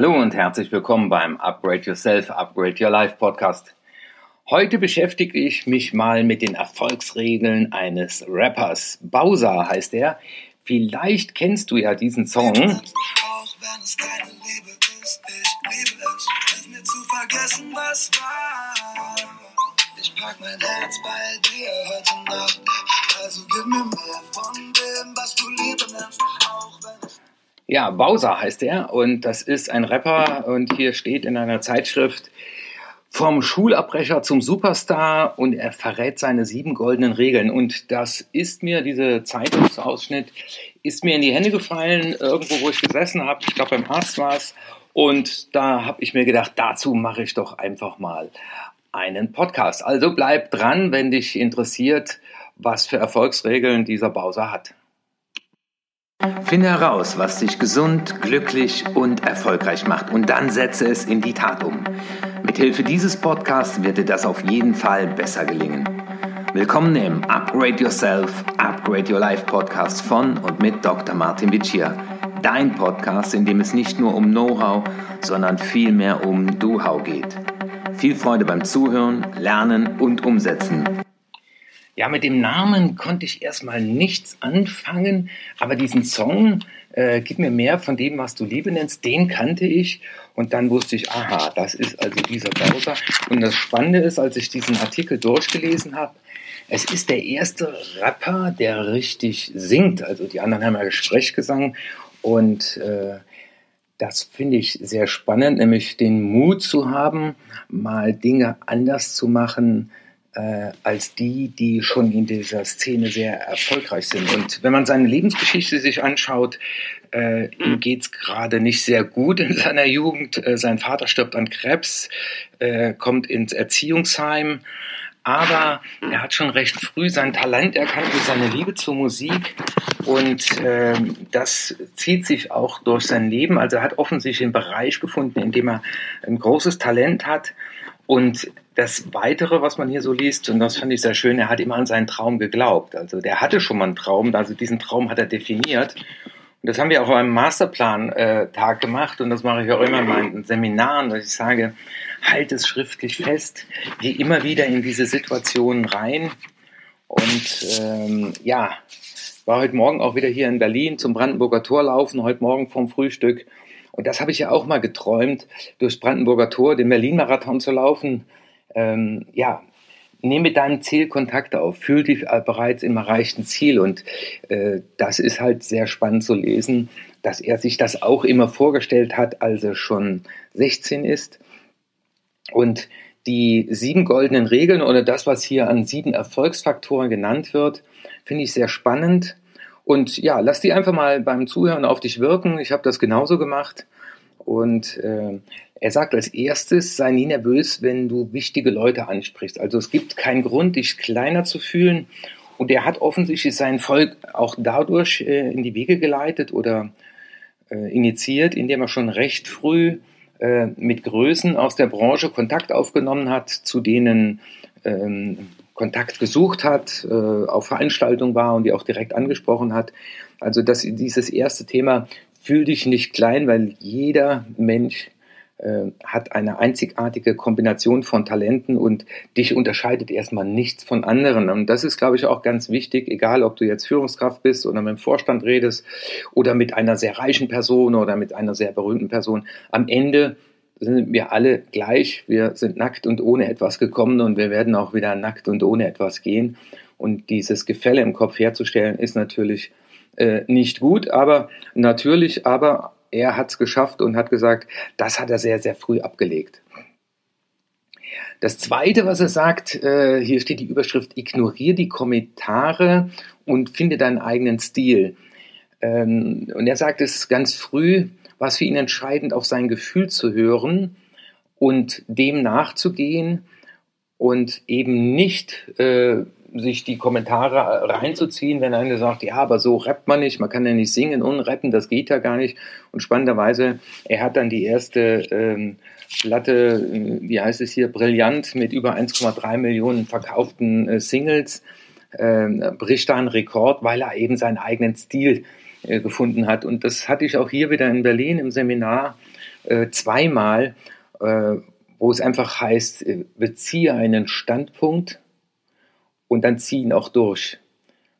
Hallo und herzlich willkommen beim Upgrade Yourself, Upgrade Your Life Podcast. Heute beschäftige ich mich mal mit den Erfolgsregeln eines Rappers. Bowser heißt er. Vielleicht kennst du ja diesen Song. Also gib mir mehr von dem, was du Liebe nennst, auch wenn es ja, Bowser heißt er und das ist ein Rapper und hier steht in einer Zeitschrift vom Schulabbrecher zum Superstar und er verrät seine sieben goldenen Regeln und das ist mir, diese Zeitungsausschnitt, ist mir in die Hände gefallen, irgendwo wo ich gesessen habe, ich glaube beim Arzt war es und da habe ich mir gedacht, dazu mache ich doch einfach mal einen Podcast. Also bleib dran, wenn dich interessiert, was für Erfolgsregeln dieser Bowser hat. Finde heraus, was dich gesund, glücklich und erfolgreich macht und dann setze es in die Tat um. Mithilfe dieses Podcasts wird dir das auf jeden Fall besser gelingen. Willkommen im Upgrade Yourself, Upgrade Your Life Podcast von und mit Dr. Martin Vicia. Dein Podcast, in dem es nicht nur um Know-how, sondern vielmehr um Do-How geht. Viel Freude beim Zuhören, Lernen und Umsetzen. Ja, mit dem Namen konnte ich erstmal nichts anfangen, aber diesen Song, äh, Gib mir mehr von dem, was du Liebe nennst, den kannte ich und dann wusste ich, aha, das ist also dieser Browser. Und das Spannende ist, als ich diesen Artikel durchgelesen habe, es ist der erste Rapper, der richtig singt. Also die anderen haben ja Gesprächsgesang und äh, das finde ich sehr spannend, nämlich den Mut zu haben, mal Dinge anders zu machen, äh, als die, die schon in dieser Szene sehr erfolgreich sind. Und wenn man seine Lebensgeschichte sich anschaut, äh, ihm geht's gerade nicht sehr gut in seiner Jugend. Äh, sein Vater stirbt an Krebs, äh, kommt ins Erziehungsheim. Aber er hat schon recht früh sein Talent erkannt und seine Liebe zur Musik. Und äh, das zieht sich auch durch sein Leben. Also er hat offensichtlich einen Bereich gefunden, in dem er ein großes Talent hat. Und das Weitere, was man hier so liest, und das fand ich sehr schön, er hat immer an seinen Traum geglaubt. Also der hatte schon mal einen Traum, also diesen Traum hat er definiert. Und das haben wir auch beim Masterplan-Tag äh, gemacht und das mache ich auch immer in meinen Seminaren, dass ich sage, halt es schriftlich fest, geh immer wieder in diese Situationen rein. Und ähm, ja, war heute Morgen auch wieder hier in Berlin zum Brandenburger Tor laufen, heute Morgen vom Frühstück. Und das habe ich ja auch mal geträumt, durchs Brandenburger Tor den Berlin-Marathon zu laufen ähm, ja, nimm mit deinem Ziel Kontakt auf, fühl dich bereits im erreichten Ziel. Und äh, das ist halt sehr spannend zu lesen, dass er sich das auch immer vorgestellt hat, als er schon 16 ist. Und die sieben goldenen Regeln oder das, was hier an sieben Erfolgsfaktoren genannt wird, finde ich sehr spannend. Und ja, lass die einfach mal beim Zuhören auf dich wirken. Ich habe das genauso gemacht. Und äh, er sagt als erstes, sei nie nervös, wenn du wichtige Leute ansprichst. Also es gibt keinen Grund, dich kleiner zu fühlen. Und er hat offensichtlich sein Volk auch dadurch äh, in die Wege geleitet oder äh, initiiert, indem er schon recht früh äh, mit Größen aus der Branche Kontakt aufgenommen hat, zu denen ähm, Kontakt gesucht hat, äh, auf Veranstaltungen war und die auch direkt angesprochen hat. Also dass dieses erste Thema fühl dich nicht klein, weil jeder Mensch äh, hat eine einzigartige Kombination von Talenten und dich unterscheidet erstmal nichts von anderen. Und das ist, glaube ich, auch ganz wichtig, egal ob du jetzt Führungskraft bist oder mit dem Vorstand redest oder mit einer sehr reichen Person oder mit einer sehr berühmten Person. Am Ende sind wir alle gleich. Wir sind nackt und ohne etwas gekommen und wir werden auch wieder nackt und ohne etwas gehen. Und dieses Gefälle im Kopf herzustellen, ist natürlich äh, nicht gut, aber natürlich, aber er hat es geschafft und hat gesagt, das hat er sehr, sehr früh abgelegt. Das Zweite, was er sagt, äh, hier steht die Überschrift, ignoriere die Kommentare und finde deinen eigenen Stil. Ähm, und er sagt es ganz früh, was für ihn entscheidend, auf sein Gefühl zu hören und dem nachzugehen und eben nicht äh, sich die Kommentare reinzuziehen, wenn einer sagt, ja, aber so rappt man nicht, man kann ja nicht singen und rappen, das geht ja gar nicht. Und spannenderweise, er hat dann die erste ähm, Platte, äh, wie heißt es hier, brillant mit über 1,3 Millionen verkauften äh, Singles, äh, bricht da einen Rekord, weil er eben seinen eigenen Stil äh, gefunden hat. Und das hatte ich auch hier wieder in Berlin im Seminar äh, zweimal, äh, wo es einfach heißt, äh, beziehe einen Standpunkt und dann zieh ihn auch durch.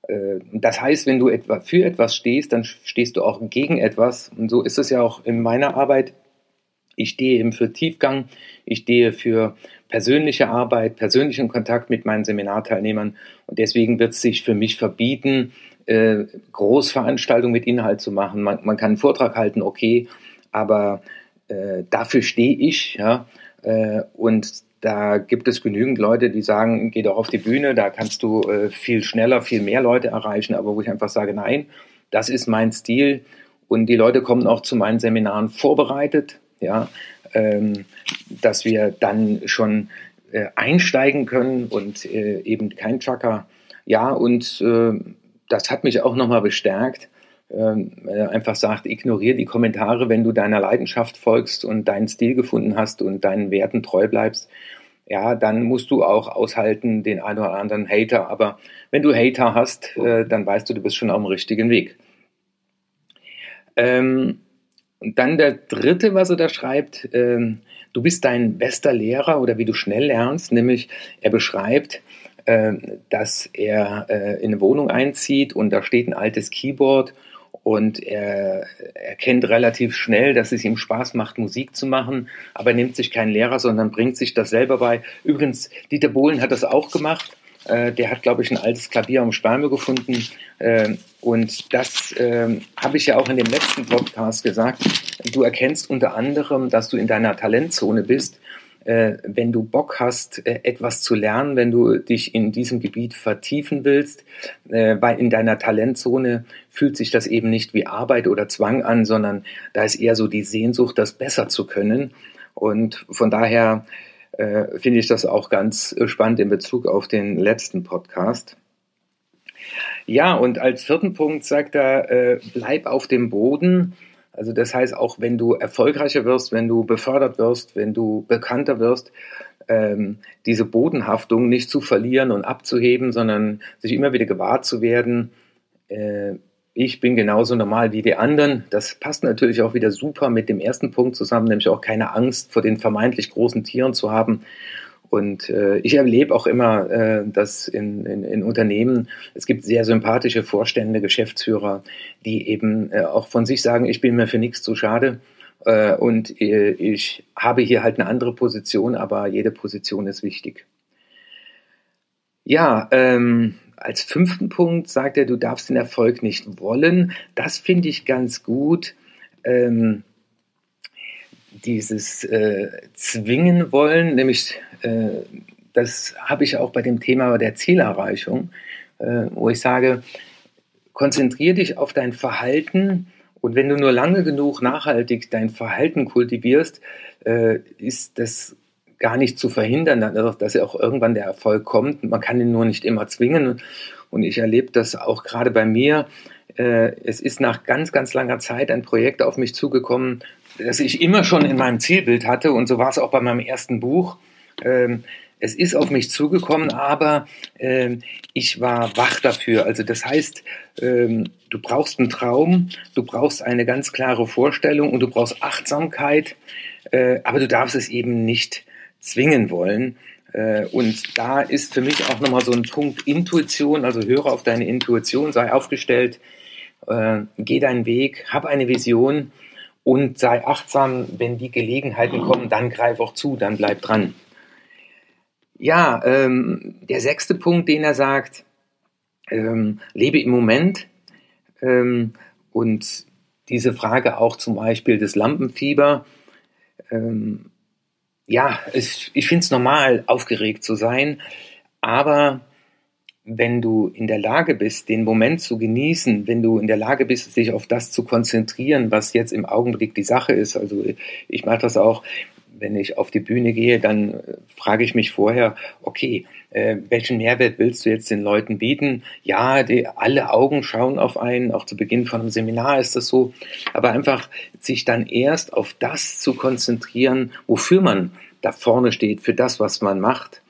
Äh, das heißt, wenn du etwa für etwas stehst, dann stehst du auch gegen etwas. Und so ist es ja auch in meiner Arbeit. Ich stehe eben für Tiefgang, ich stehe für persönliche Arbeit, persönlichen Kontakt mit meinen Seminarteilnehmern. Und deswegen wird es sich für mich verbieten, äh, Großveranstaltungen mit Inhalt zu machen. Man, man, kann einen Vortrag halten, okay, aber äh, dafür stehe ich. Ja? Äh, und da gibt es genügend Leute, die sagen, geh doch auf die Bühne, da kannst du äh, viel schneller, viel mehr Leute erreichen, aber wo ich einfach sage, nein, das ist mein Stil und die Leute kommen auch zu meinen Seminaren vorbereitet, ja, ähm, dass wir dann schon äh, einsteigen können und äh, eben kein Chucker. Ja, und das hat mich auch nochmal bestärkt, einfach sagt, ignoriere die Kommentare, wenn du deiner Leidenschaft folgst und deinen Stil gefunden hast und deinen Werten treu bleibst. Ja, dann musst du auch aushalten den einen oder anderen Hater. Aber wenn du Hater hast, äh, dann weißt du, du bist schon auf dem richtigen Weg. Ähm, und dann der dritte, was er da schreibt, ähm, du bist dein bester Lehrer oder wie du schnell lernst, nämlich er beschreibt, äh, dass er äh, in eine Wohnung einzieht und da steht ein altes Keyboard und er erkennt relativ schnell, dass es ihm Spaß macht, Musik zu machen, aber er nimmt sich keinen Lehrer, sondern bringt sich das selber bei. Übrigens, Dieter Bohlen hat das auch gemacht. Äh, der hat, glaube ich, ein altes Klavier am Sperme gefunden. Äh, und das äh, habe ich ja auch in dem letzten Podcast gesagt. Du erkennst unter anderem, dass du in deiner Talentzone bist, wenn du Bock hast, äh, etwas zu lernen, wenn du dich in diesem Gebiet vertiefen willst, äh, weil in deiner Talentzone fühlt sich das eben nicht wie Arbeit oder Zwang an, sondern da ist eher so die Sehnsucht, das besser zu können. Und von daher äh, finde ich das auch ganz spannend in Bezug auf den letzten Podcast. Ja, und als vierten Punkt sagt er, äh, bleib auf dem Boden also das heißt, auch wenn du erfolgreicher wirst, wenn du befördert wirst, wenn du bekannter wirst, ähm, diese Bodenhaftung nicht zu verlieren und abzuheben, sondern sich immer wieder gewahr zu werden, äh, ich bin genauso normal wie die anderen. Das passt natürlich auch wieder super mit dem ersten Punkt zusammen, nämlich auch keine Angst vor den vermeintlich großen Tieren zu haben und äh, ich erlebe auch immer, äh, dass in, in, in Unternehmen es gibt sehr sympathische Vorstände, Geschäftsführer, die eben äh, auch von sich sagen, ich bin mir für nichts zu schade äh, und äh, ich habe hier halt eine andere Position, aber jede Position ist wichtig. Ja, ähm, als fünften Punkt sagt er, du darfst den Erfolg nicht wollen. Das finde ich ganz gut. Ähm, dieses äh, Zwingen wollen, nämlich das habe ich auch bei dem Thema der Zielerreichung, äh, wo ich sage, konzentriere dich auf dein Verhalten und wenn du nur lange genug nachhaltig dein Verhalten kultivierst, äh, ist das gar nicht zu verhindern, dass ja auch irgendwann der Erfolg kommt. Man kann ihn nur nicht immer zwingen. Und ich erlebe das auch gerade bei mir. Äh, es ist nach ganz, ganz langer Zeit ein Projekt auf mich zugekommen, das ich immer schon in meinem Zielbild hatte. Und so war es auch bei meinem ersten Buch. Ähm, es ist auf mich zugekommen, aber ähm, ich war wach dafür. Also das heißt, ähm, du brauchst einen Traum, du brauchst eine ganz klare Vorstellung und du brauchst Achtsamkeit, äh, aber du darfst es eben nicht zwingen wollen. Äh, und da ist für mich auch nochmal so ein Punkt Intuition, also höre auf deine Intuition, sei aufgestellt, äh, geh deinen Weg, hab eine Vision und sei achtsam, wenn die Gelegenheiten kommen, dann greif auch zu, dann bleib dran. Ja, ähm, der sechste Punkt, den er sagt, ähm, lebe im Moment ähm, und diese Frage auch zum Beispiel des Lampenfieber. Ähm, ja, es, ich finde es normal, aufgeregt zu sein, aber wenn du in der Lage bist, den Moment zu genießen, wenn du in der Lage bist, dich auf das zu konzentrieren, was jetzt im Augenblick die Sache ist, also ich mache das auch, wenn ich auf die Bühne gehe, dann äh, frage ich mich vorher, okay, äh, welchen Mehrwert willst du jetzt den Leuten bieten? Ja, die, alle Augen schauen auf einen, auch zu Beginn von einem Seminar ist das so, aber einfach sich dann erst auf das zu konzentrieren, wofür man da vorne steht, für das, was man macht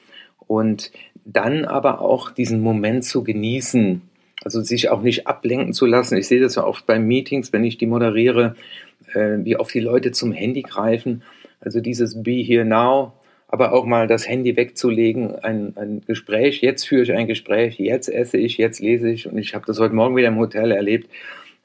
und dann aber auch diesen Moment zu genießen, also sich auch nicht ablenken zu lassen. Ich sehe das ja oft bei Meetings, wenn ich die moderiere, äh, wie oft die Leute zum Handy greifen. Also dieses Be Here Now, aber auch mal das Handy wegzulegen, ein, ein Gespräch. Jetzt führe ich ein Gespräch, jetzt esse ich, jetzt lese ich. Und ich habe das heute Morgen wieder im Hotel erlebt.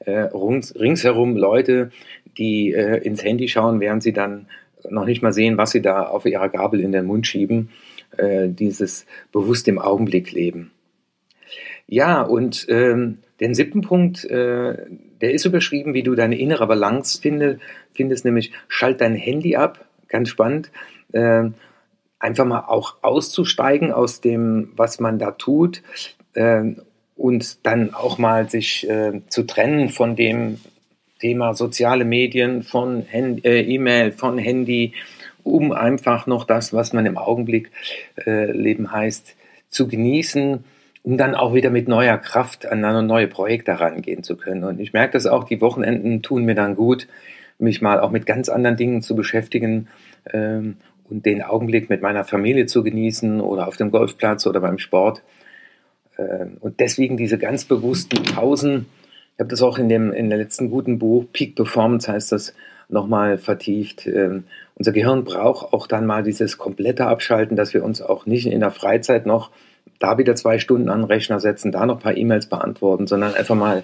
Äh, rings, ringsherum Leute, die äh, ins Handy schauen, während sie dann noch nicht mal sehen, was sie da auf ihrer Gabel in den Mund schieben. Äh, dieses bewusst im Augenblick leben. Ja, und ähm, den siebten Punkt, äh, der ist überschrieben, wie du deine innere Balance finde, findest, nämlich schalt dein Handy ab, ganz spannend. Äh, einfach mal auch auszusteigen aus dem, was man da tut äh, und dann auch mal sich äh, zu trennen von dem Thema soziale Medien, von äh, E-Mail, von Handy, um einfach noch das, was man im Augenblick äh, leben heißt, zu genießen, um dann auch wieder mit neuer Kraft an neue Projekte rangehen zu können. Und ich merke das auch, die Wochenenden tun mir dann gut, mich mal auch mit ganz anderen Dingen zu beschäftigen ähm, und den Augenblick mit meiner Familie zu genießen oder auf dem Golfplatz oder beim Sport. Ähm, und deswegen diese ganz bewussten Pausen. Ich habe das auch in dem in der letzten guten Buch Peak Performance heißt das nochmal vertieft. Ähm, unser Gehirn braucht auch dann mal dieses komplette Abschalten, dass wir uns auch nicht in der Freizeit noch da wieder zwei Stunden an den Rechner setzen, da noch ein paar E-Mails beantworten, sondern einfach mal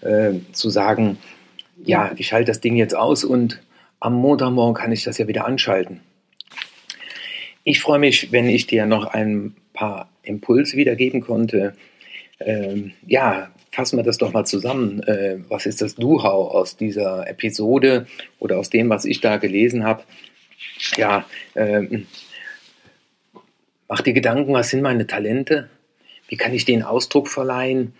äh, zu sagen, ja, ich schalte das Ding jetzt aus und am Montagmorgen kann ich das ja wieder anschalten. Ich freue mich, wenn ich dir noch ein paar Impulse wiedergeben konnte. Ähm, ja, fassen wir das doch mal zusammen. Äh, was ist das Do-How aus dieser Episode oder aus dem, was ich da gelesen habe? Ja, äh, mach dir Gedanken, was sind meine Talente? Wie kann ich denen Ausdruck verleihen?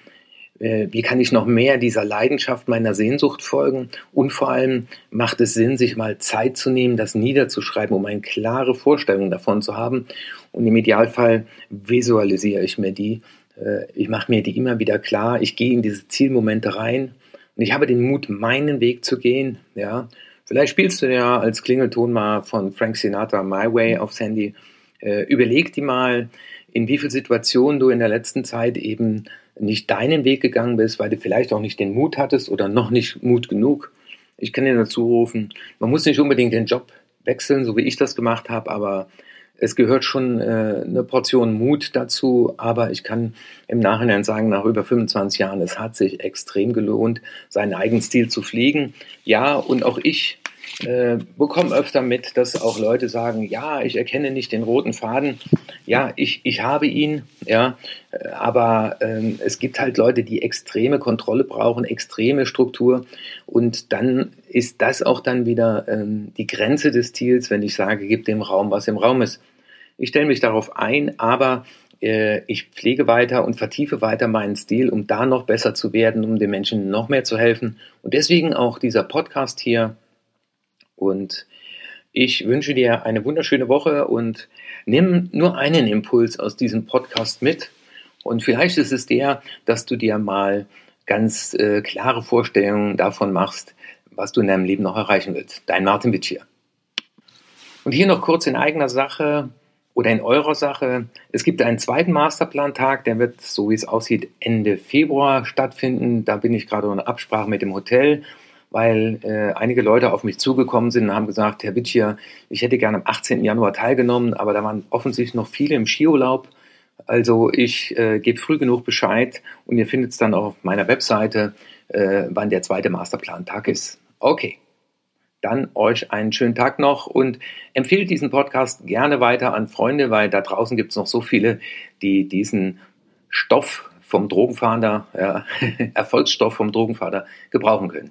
Äh, wie kann ich noch mehr dieser Leidenschaft meiner Sehnsucht folgen? Und vor allem macht es Sinn, sich mal Zeit zu nehmen, das niederzuschreiben, um eine klare Vorstellung davon zu haben. Und im Idealfall visualisiere ich mir die. Äh, ich mache mir die immer wieder klar. Ich gehe in diese Zielmomente rein und ich habe den Mut, meinen Weg zu gehen. Ja, vielleicht spielst du ja als Klingelton mal von Frank Sinatra My Way aufs Handy. Äh, überleg dir mal, in wie vielen Situationen du in der letzten Zeit eben nicht deinen Weg gegangen bist, weil du vielleicht auch nicht den Mut hattest oder noch nicht Mut genug. Ich kann dir dazu rufen, man muss nicht unbedingt den Job wechseln, so wie ich das gemacht habe, aber es gehört schon äh, eine Portion Mut dazu, aber ich kann im Nachhinein sagen, nach über 25 Jahren, es hat sich extrem gelohnt, seinen eigenen Stil zu pflegen. Ja, und auch ich äh, bekomme öfter mit, dass auch Leute sagen, ja, ich erkenne nicht den roten Faden. Ja, ich, ich habe ihn, ja, äh, aber ähm, es gibt halt Leute, die extreme Kontrolle brauchen, extreme Struktur und dann ist das auch dann wieder ähm, die Grenze des Stils, wenn ich sage, gib dem Raum, was im Raum ist. Ich stelle mich darauf ein, aber äh, ich pflege weiter und vertiefe weiter meinen Stil, um da noch besser zu werden, um den Menschen noch mehr zu helfen. Und deswegen auch dieser Podcast hier, und ich wünsche dir eine wunderschöne Woche und nimm nur einen Impuls aus diesem Podcast mit. Und vielleicht ist es der, dass du dir mal ganz äh, klare Vorstellungen davon machst, was du in deinem Leben noch erreichen willst. Dein Martin Witsch hier. Und hier noch kurz in eigener Sache oder in eurer Sache. Es gibt einen zweiten Masterplan-Tag, der wird, so wie es aussieht, Ende Februar stattfinden. Da bin ich gerade in Absprache mit dem Hotel weil äh, einige Leute auf mich zugekommen sind und haben gesagt, Herr Witschier, ich hätte gerne am 18. Januar teilgenommen, aber da waren offensichtlich noch viele im Skiurlaub. Also ich äh, gebe früh genug Bescheid und ihr findet es dann auch auf meiner Webseite, äh, wann der zweite Masterplan-Tag ist. Okay, dann euch einen schönen Tag noch und empfehlt diesen Podcast gerne weiter an Freunde, weil da draußen gibt es noch so viele, die diesen Stoff vom Drogenfahnder, ja, Erfolgsstoff vom Drogenfahnder gebrauchen können.